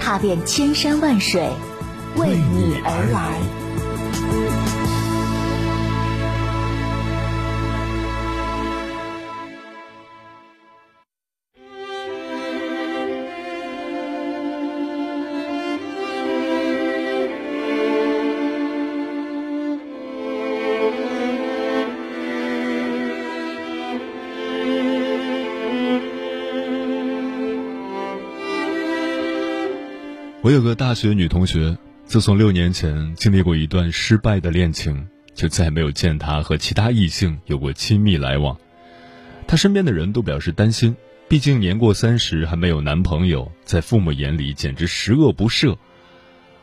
踏遍千山万水，为你而来。我有个大学女同学，自从六年前经历过一段失败的恋情，就再没有见她和其他异性有过亲密来往。她身边的人都表示担心，毕竟年过三十还没有男朋友，在父母眼里简直十恶不赦。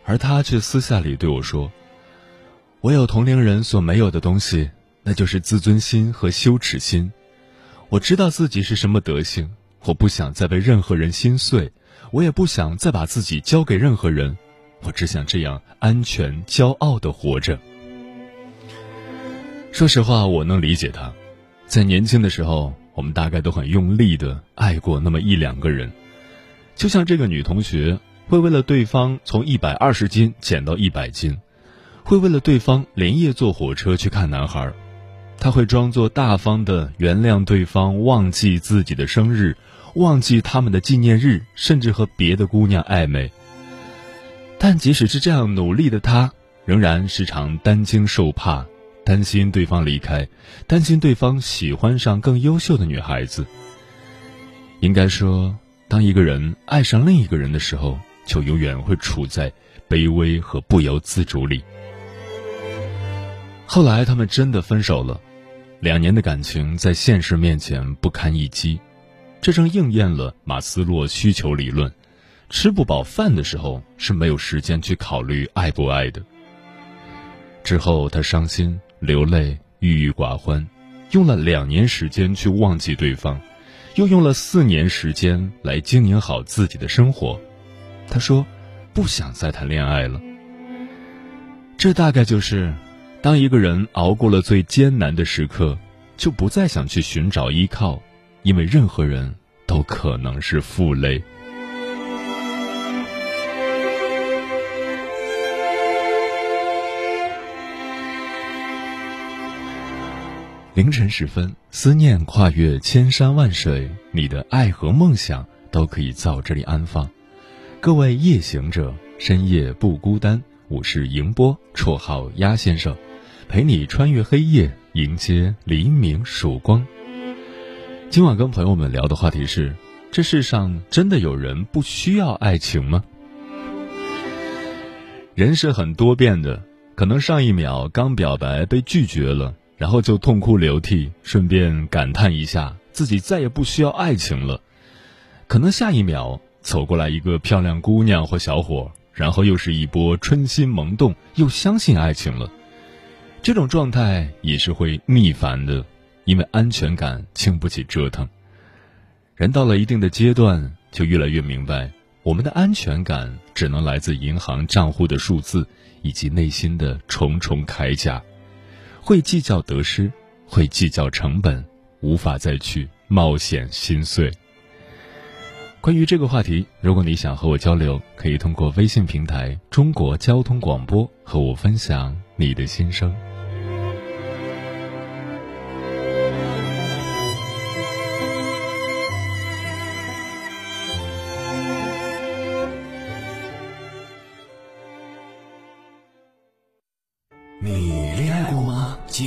而她却私下里对我说：“我有同龄人所没有的东西，那就是自尊心和羞耻心。我知道自己是什么德行，我不想再被任何人心碎。”我也不想再把自己交给任何人，我只想这样安全、骄傲的活着。说实话，我能理解他，在年轻的时候，我们大概都很用力的爱过那么一两个人，就像这个女同学会为了对方从一百二十斤减到一百斤，会为了对方连夜坐火车去看男孩，她会装作大方的原谅对方，忘记自己的生日。忘记他们的纪念日，甚至和别的姑娘暧昧。但即使是这样努力的他，仍然时常担惊受怕，担心对方离开，担心对方喜欢上更优秀的女孩子。应该说，当一个人爱上另一个人的时候，就永远会处在卑微和不由自主里。后来，他们真的分手了，两年的感情在现实面前不堪一击。这正应验了马斯洛需求理论：吃不饱饭的时候是没有时间去考虑爱不爱的。之后，他伤心、流泪、郁郁寡欢，用了两年时间去忘记对方，又用了四年时间来经营好自己的生活。他说：“不想再谈恋爱了。”这大概就是，当一个人熬过了最艰难的时刻，就不再想去寻找依靠。因为任何人都可能是负累。凌晨时分，思念跨越千山万水，你的爱和梦想都可以在这里安放。各位夜行者，深夜不孤单。我是迎波，绰号鸭先生，陪你穿越黑夜，迎接黎明曙光。今晚跟朋友们聊的话题是：这世上真的有人不需要爱情吗？人是很多变的，可能上一秒刚表白被拒绝了，然后就痛哭流涕，顺便感叹一下自己再也不需要爱情了；可能下一秒走过来一个漂亮姑娘或小伙，然后又是一波春心萌动，又相信爱情了。这种状态也是会逆反的。因为安全感经不起折腾，人到了一定的阶段，就越来越明白，我们的安全感只能来自银行账户的数字以及内心的重重铠甲。会计较得失，会计较成本，无法再去冒险心碎。关于这个话题，如果你想和我交流，可以通过微信平台“中国交通广播”和我分享你的心声。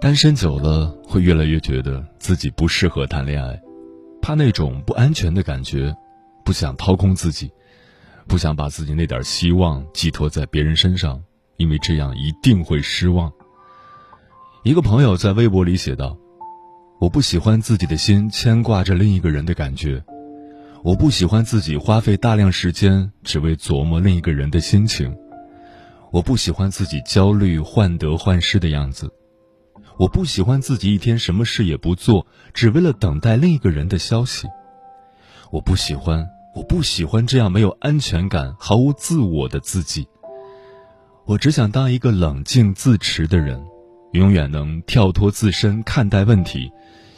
单身久了，会越来越觉得自己不适合谈恋爱，怕那种不安全的感觉，不想掏空自己，不想把自己那点希望寄托在别人身上，因为这样一定会失望。一个朋友在微博里写道：“我不喜欢自己的心牵挂着另一个人的感觉，我不喜欢自己花费大量时间只为琢磨另一个人的心情，我不喜欢自己焦虑患得患失的样子。”我不喜欢自己一天什么事也不做，只为了等待另一个人的消息。我不喜欢，我不喜欢这样没有安全感、毫无自我的自己。我只想当一个冷静自持的人，永远能跳脱自身看待问题，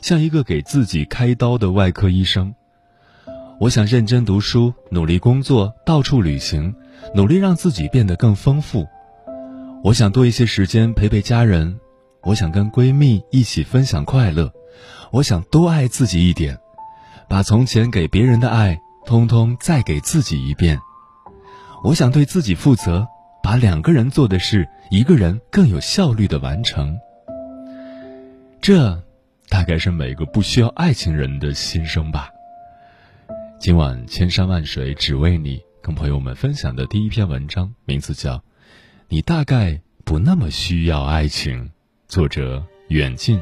像一个给自己开刀的外科医生。我想认真读书，努力工作，到处旅行，努力让自己变得更丰富。我想多一些时间陪陪家人。我想跟闺蜜一起分享快乐，我想多爱自己一点，把从前给别人的爱，通通再给自己一遍。我想对自己负责，把两个人做的事，一个人更有效率的完成。这，大概是每个不需要爱情人的心声吧。今晚千山万水只为你，跟朋友们分享的第一篇文章，名字叫《你大概不那么需要爱情》。作者远近。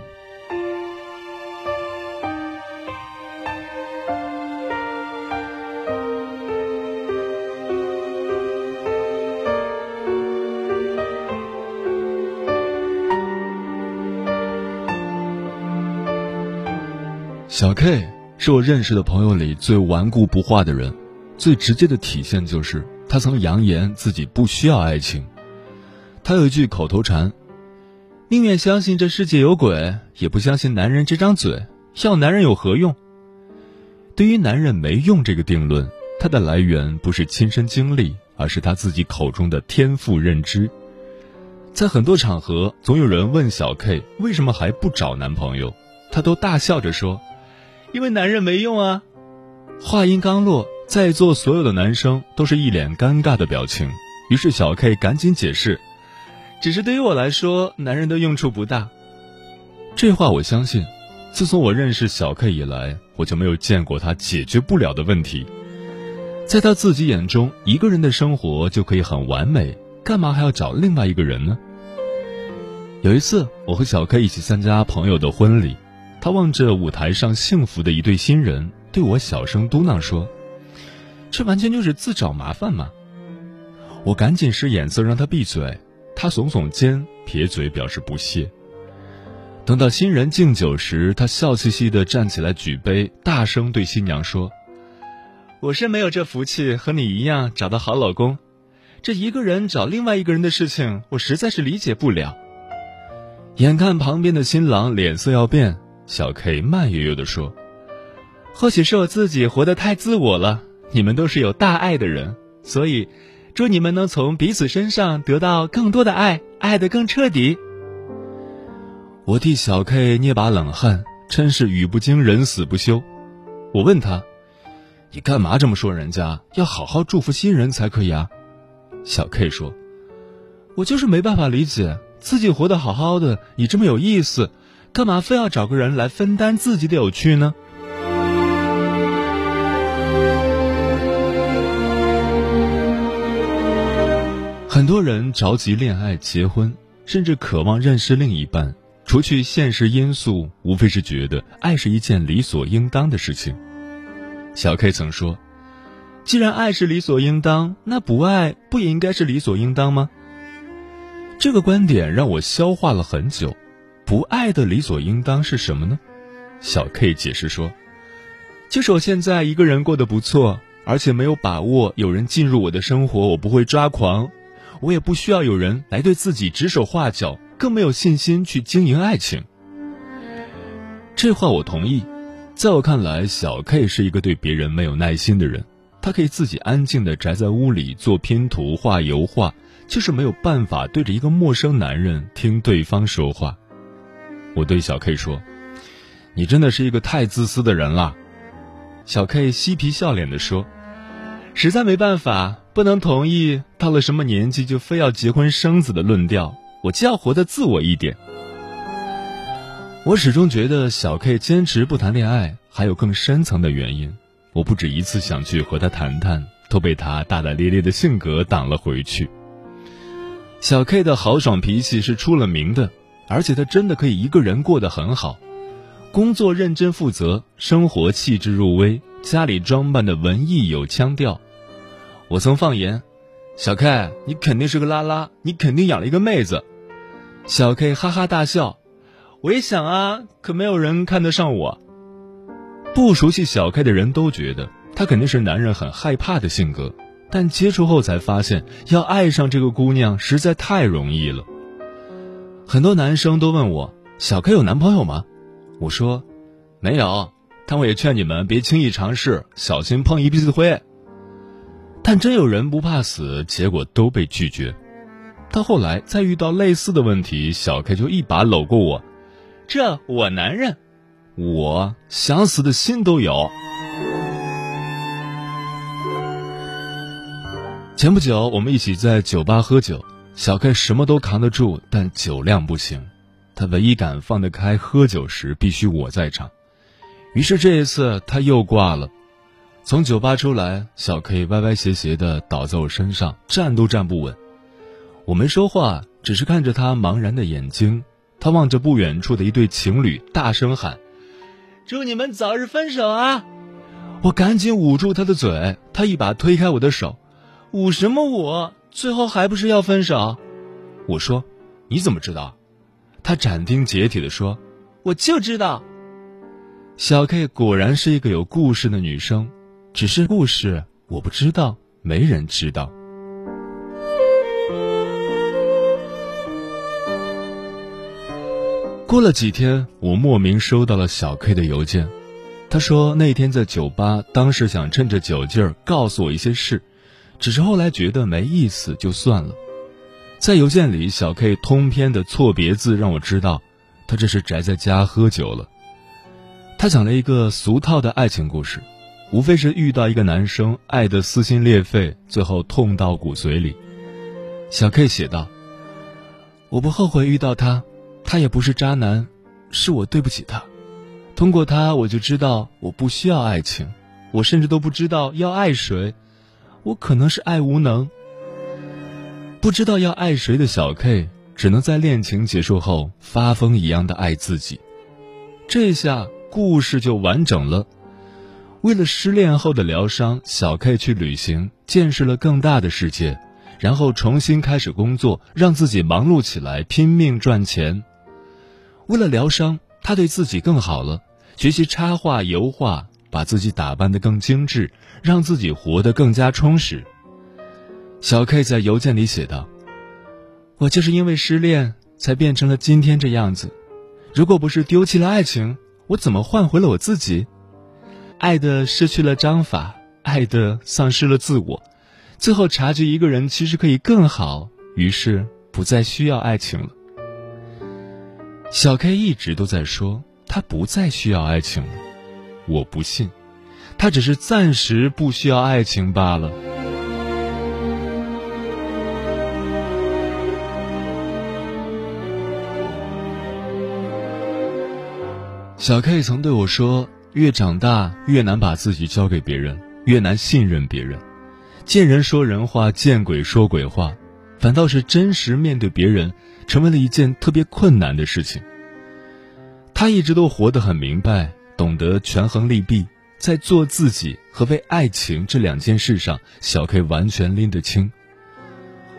小 K 是我认识的朋友里最顽固不化的人，最直接的体现就是他曾扬言自己不需要爱情。他有一句口头禅。宁愿相信这世界有鬼，也不相信男人这张嘴。要男人有何用？对于男人没用这个定论，它的来源不是亲身经历，而是他自己口中的天赋认知。在很多场合，总有人问小 K 为什么还不找男朋友，他都大笑着说：“因为男人没用啊。”话音刚落，在座所有的男生都是一脸尴尬的表情。于是小 K 赶紧解释。只是对于我来说，男人的用处不大。这话我相信。自从我认识小 K 以来，我就没有见过他解决不了的问题。在他自己眼中，一个人的生活就可以很完美，干嘛还要找另外一个人呢？有一次，我和小 K 一起参加朋友的婚礼，他望着舞台上幸福的一对新人，对我小声嘟囔说：“这完全就是自找麻烦嘛！”我赶紧使眼色让他闭嘴。他耸耸肩，撇嘴表示不屑。等到新人敬酒时，他笑嘻嘻地站起来举杯，大声对新娘说：“我是没有这福气和你一样找到好老公，这一个人找另外一个人的事情，我实在是理解不了。”眼看旁边的新郎脸色要变，小 K 慢悠悠地说：“或许是我自己活得太自我了，你们都是有大爱的人，所以。”祝你们能从彼此身上得到更多的爱，爱得更彻底。我替小 K 捏把冷汗，真是语不惊人死不休。我问他：“你干嘛这么说人家？要好好祝福新人才可以啊。”小 K 说：“我就是没办法理解，自己活得好好的，你这么有意思，干嘛非要找个人来分担自己的有趣呢？”很多人着急恋爱、结婚，甚至渴望认识另一半，除去现实因素，无非是觉得爱是一件理所应当的事情。小 K 曾说：“既然爱是理所应当，那不爱不也应该是理所应当吗？”这个观点让我消化了很久。不爱的理所应当是什么呢？小 K 解释说：“就是我现在一个人过得不错，而且没有把握有人进入我的生活，我不会抓狂，我也不需要有人来对自己指手画脚，更没有信心去经营爱情。”这话我同意。在我看来，小 K 是一个对别人没有耐心的人，他可以自己安静的宅在屋里做拼图、画油画，就是没有办法对着一个陌生男人听对方说话。我对小 K 说：“你真的是一个太自私的人了。”小 K 嬉皮笑脸的说：“实在没办法，不能同意到了什么年纪就非要结婚生子的论调。我就要活得自我一点。”我始终觉得小 K 坚持不谈恋爱还有更深层的原因。我不止一次想去和他谈谈，都被他大大咧咧的性格挡了回去。小 K 的豪爽脾气是出了名的。而且他真的可以一个人过得很好，工作认真负责，生活气质入微，家里装扮的文艺有腔调。我曾放言：“小 K，你肯定是个拉拉，你肯定养了一个妹子。”小 K 哈哈大笑。我一想啊，可没有人看得上我。不熟悉小 K 的人都觉得他肯定是男人很害怕的性格，但接触后才发现，要爱上这个姑娘实在太容易了。很多男生都问我：“小 K 有男朋友吗？”我说：“没有。”但我也劝你们别轻易尝试，小心碰一鼻子灰。但真有人不怕死，结果都被拒绝。到后来再遇到类似的问题，小 K 就一把搂过我：“这我男人，我想死的心都有。”前不久，我们一起在酒吧喝酒。小 K 什么都扛得住，但酒量不行。他唯一敢放得开喝酒时，必须我在场。于是这一次他又挂了。从酒吧出来，小 K 歪歪斜斜地倒在我身上，站都站不稳。我没说话，只是看着他茫然的眼睛。他望着不远处的一对情侣，大声喊：“祝你们早日分手啊！”我赶紧捂住他的嘴。他一把推开我的手：“捂什么捂？”最后还不是要分手？我说：“你怎么知道？”他斩钉截铁地说：“我就知道。”小 K 果然是一个有故事的女生，只是故事我不知道，没人知道。过了几天，我莫名收到了小 K 的邮件，他说那天在酒吧，当时想趁着酒劲儿告诉我一些事。只是后来觉得没意思，就算了。在邮件里，小 K 通篇的错别字让我知道，他这是宅在家喝酒了。他讲了一个俗套的爱情故事，无非是遇到一个男生，爱得撕心裂肺，最后痛到骨髓里。小 K 写道：“我不后悔遇到他，他也不是渣男，是我对不起他。通过他，我就知道我不需要爱情，我甚至都不知道要爱谁。”我可能是爱无能，不知道要爱谁的小 K，只能在恋情结束后发疯一样的爱自己。这下故事就完整了。为了失恋后的疗伤，小 K 去旅行，见识了更大的世界，然后重新开始工作，让自己忙碌起来，拼命赚钱。为了疗伤，他对自己更好了，学习插画、油画。把自己打扮得更精致，让自己活得更加充实。小 K 在邮件里写道：“我就是因为失恋才变成了今天这样子。如果不是丢弃了爱情，我怎么换回了我自己？爱的失去了章法，爱的丧失了自我，最后察觉一个人其实可以更好，于是不再需要爱情了。”小 K 一直都在说，他不再需要爱情了。我不信，他只是暂时不需要爱情罢了。小 K 曾对我说：“越长大，越难把自己交给别人，越难信任别人。见人说人话，见鬼说鬼话，反倒是真实面对别人，成为了一件特别困难的事情。”他一直都活得很明白，懂得权衡利弊，在做自己和为爱情这两件事上，小 K 完全拎得清。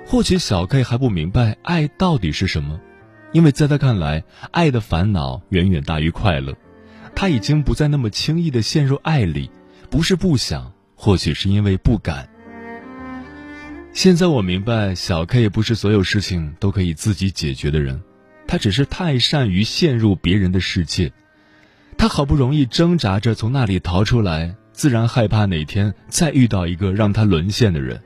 或许小 K 还不明白爱到底是什么，因为在他看来，爱的烦恼远远大于快乐。他已经不再那么轻易的陷入爱里，不是不想，或许是因为不敢。现在我明白，小 K 不是所有事情都可以自己解决的人，他只是太善于陷入别人的世界。他好不容易挣扎着从那里逃出来，自然害怕哪天再遇到一个让他沦陷的人。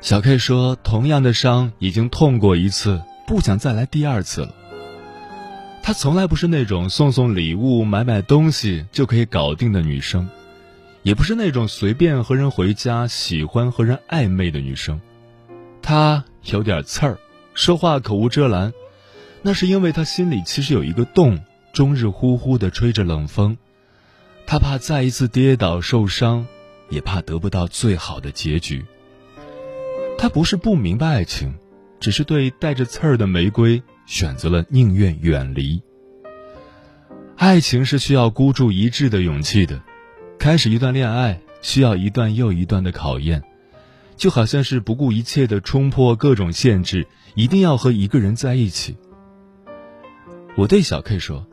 小 K 说：“同样的伤已经痛过一次，不想再来第二次了。”她从来不是那种送送礼物、买买东西就可以搞定的女生，也不是那种随便和人回家、喜欢和人暧昧的女生。她有点刺儿，说话口无遮拦，那是因为她心里其实有一个洞，终日呼呼的吹着冷风。她怕再一次跌倒受伤，也怕得不到最好的结局。他不是不明白爱情，只是对带着刺儿的玫瑰选择了宁愿远离。爱情是需要孤注一掷的勇气的，开始一段恋爱需要一段又一段的考验，就好像是不顾一切的冲破各种限制，一定要和一个人在一起。我对小 K 说：“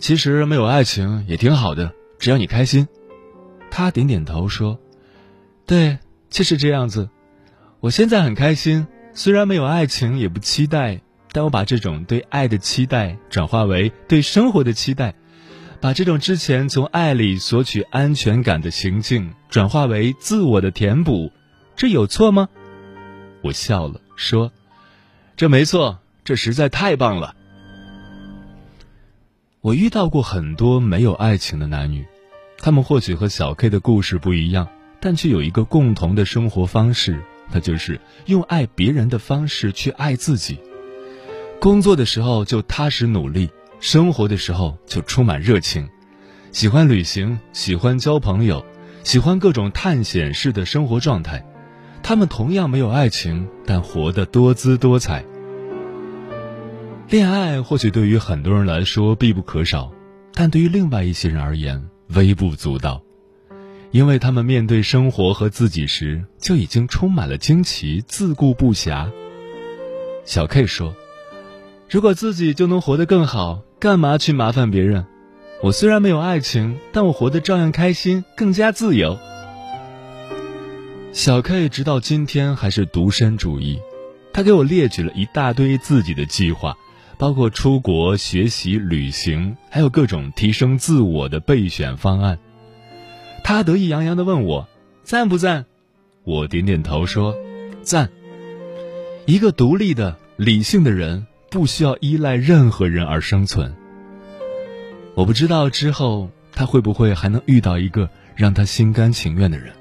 其实没有爱情也挺好的，只要你开心。”他点点头说：“对，就是这样子。”我现在很开心，虽然没有爱情，也不期待，但我把这种对爱的期待转化为对生活的期待，把这种之前从爱里索取安全感的行径转化为自我的填补，这有错吗？我笑了，说：“这没错，这实在太棒了。”我遇到过很多没有爱情的男女，他们或许和小 K 的故事不一样，但却有一个共同的生活方式。那就是用爱别人的方式去爱自己。工作的时候就踏实努力，生活的时候就充满热情，喜欢旅行，喜欢交朋友，喜欢各种探险式的生活状态。他们同样没有爱情，但活得多姿多彩。恋爱或许对于很多人来说必不可少，但对于另外一些人而言微不足道。因为他们面对生活和自己时就已经充满了惊奇，自顾不暇。小 K 说：“如果自己就能活得更好，干嘛去麻烦别人？我虽然没有爱情，但我活得照样开心，更加自由。”小 K 直到今天还是独身主义，他给我列举了一大堆自己的计划，包括出国学习、旅行，还有各种提升自我的备选方案。他得意洋洋地问我：“赞不赞？”我点点头说：“赞。”一个独立的、理性的人不需要依赖任何人而生存。我不知道之后他会不会还能遇到一个让他心甘情愿的人，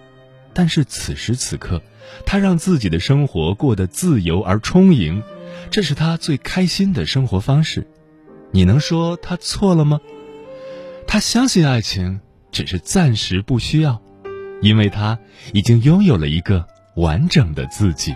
但是此时此刻，他让自己的生活过得自由而充盈，这是他最开心的生活方式。你能说他错了吗？他相信爱情。只是暂时不需要，因为他已经拥有了一个完整的自己。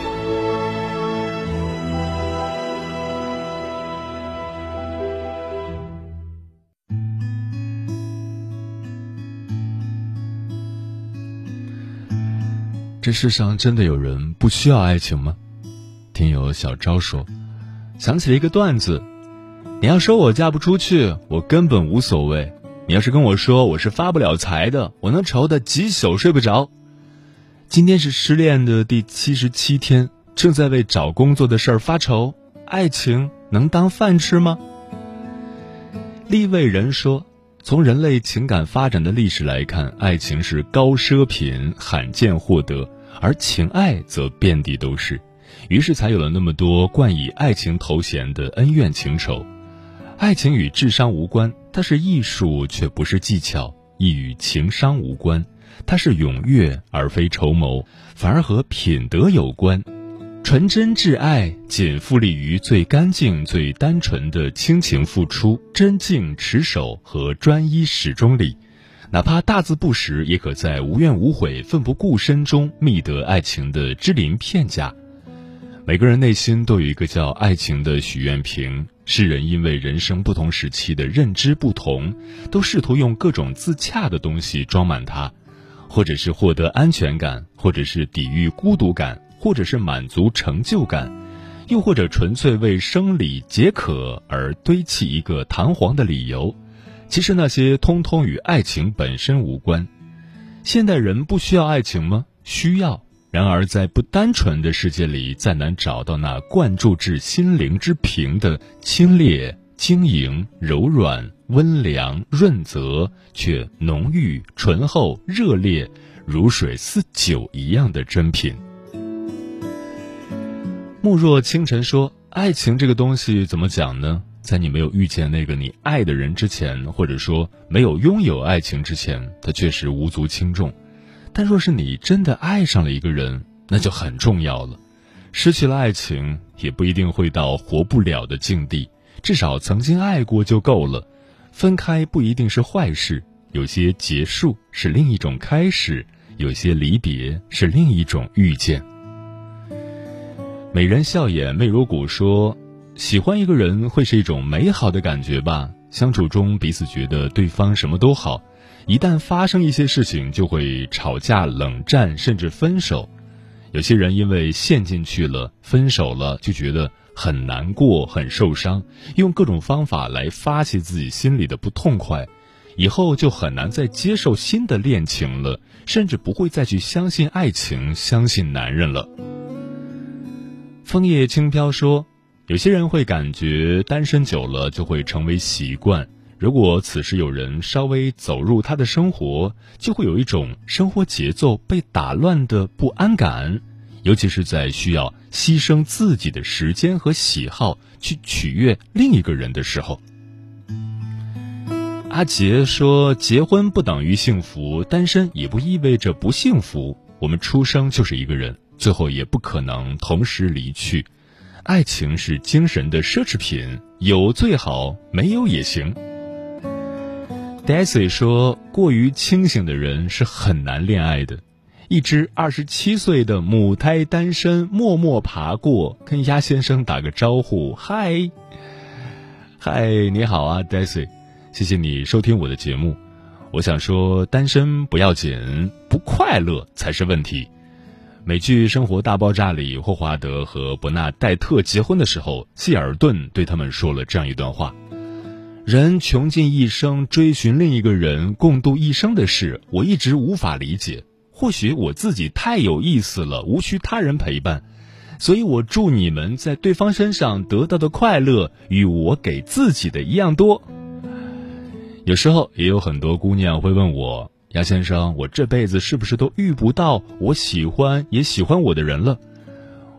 这世上真的有人不需要爱情吗？听友小昭说，想起了一个段子。你要说我嫁不出去，我根本无所谓。你要是跟我说我是发不了财的，我能愁得几宿睡不着。今天是失恋的第七十七天，正在为找工作的事儿发愁。爱情能当饭吃吗？立位人说，从人类情感发展的历史来看，爱情是高奢品，罕见获得，而情爱则遍地都是。于是才有了那么多冠以爱情头衔的恩怨情仇。爱情与智商无关，它是艺术却不是技巧；亦与情商无关，它是踊跃而非筹谋，反而和品德有关。纯真挚爱仅复利于最干净、最单纯的亲情付出、真敬持守和专一始终里，哪怕大字不识，也可在无怨无悔、奋不顾身中觅得爱情的支鳞片甲。每个人内心都有一个叫爱情的许愿瓶。世人因为人生不同时期的认知不同，都试图用各种自洽的东西装满它，或者是获得安全感，或者是抵御孤独感，或者是满足成就感，又或者纯粹为生理解渴而堆砌一个弹簧的理由。其实那些通通与爱情本身无关。现代人不需要爱情吗？需要。然而，在不单纯的世界里，再难找到那灌注至心灵之瓶的清冽、晶莹、柔软、温凉、润泽，却浓郁、醇厚、热烈，如水似酒一样的珍品。慕若清晨说：“爱情这个东西怎么讲呢？在你没有遇见那个你爱的人之前，或者说没有拥有爱情之前，它确实无足轻重。”但若是你真的爱上了一个人，那就很重要了。失去了爱情，也不一定会到活不了的境地，至少曾经爱过就够了。分开不一定是坏事，有些结束是另一种开始，有些离别是另一种遇见。美人笑眼媚如鼓说：“喜欢一个人会是一种美好的感觉吧？相处中彼此觉得对方什么都好。”一旦发生一些事情，就会吵架、冷战，甚至分手。有些人因为陷进去了，分手了，就觉得很难过、很受伤，用各种方法来发泄自己心里的不痛快，以后就很难再接受新的恋情了，甚至不会再去相信爱情、相信男人了。枫叶轻飘说，有些人会感觉单身久了就会成为习惯。如果此时有人稍微走入他的生活，就会有一种生活节奏被打乱的不安感，尤其是在需要牺牲自己的时间和喜好去取悦另一个人的时候。阿杰说：“结婚不等于幸福，单身也不意味着不幸福。我们出生就是一个人，最后也不可能同时离去。爱情是精神的奢侈品，有最好，没有也行。” Daisy 说：“过于清醒的人是很难恋爱的。一只二十七岁的母胎单身默默爬过，跟鸭先生打个招呼：‘嗨，嗨，你好啊，Daisy，谢谢你收听我的节目。’我想说，单身不要紧，不快乐才是问题。美剧《生活大爆炸》里，霍华德和伯纳戴特结婚的时候，希尔顿对他们说了这样一段话。”人穷尽一生追寻另一个人共度一生的事，我一直无法理解。或许我自己太有意思了，无需他人陪伴，所以我祝你们在对方身上得到的快乐与我给自己的一样多。有时候也有很多姑娘会问我：“杨先生，我这辈子是不是都遇不到我喜欢也喜欢我的人了？”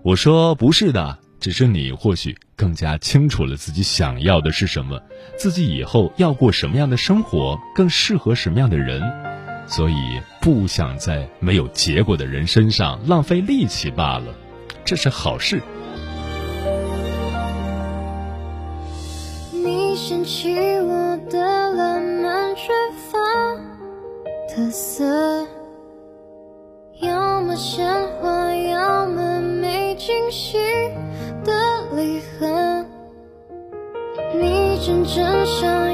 我说：“不是的。”只是你或许更加清楚了自己想要的是什么，自己以后要过什么样的生活，更适合什么样的人，所以不想在没有结果的人身上浪费力气罢了，这是好事。你掀起我的浪漫，特色，要么鲜花，要么没惊喜。的离合，你真正想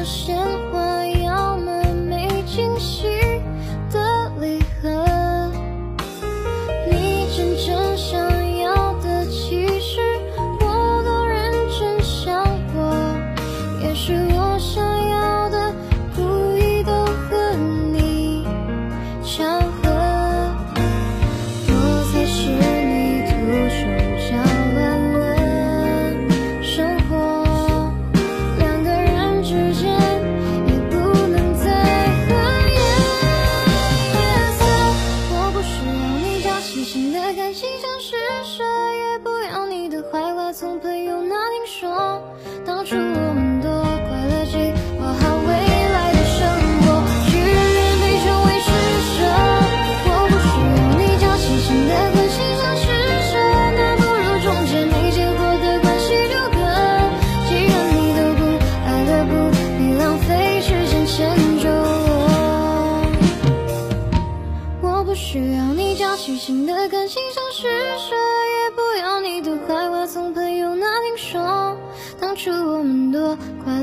的鲜。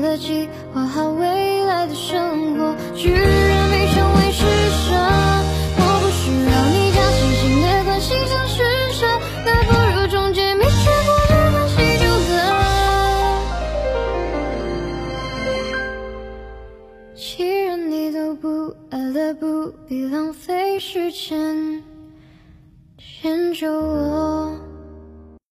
快乐，计划好未来的生活，居然没成为施舍。我不需要你假惺惺的关心像施舍，那不如中间没结果的关系就得。既然你都不爱了，不必浪费时间。迁就我。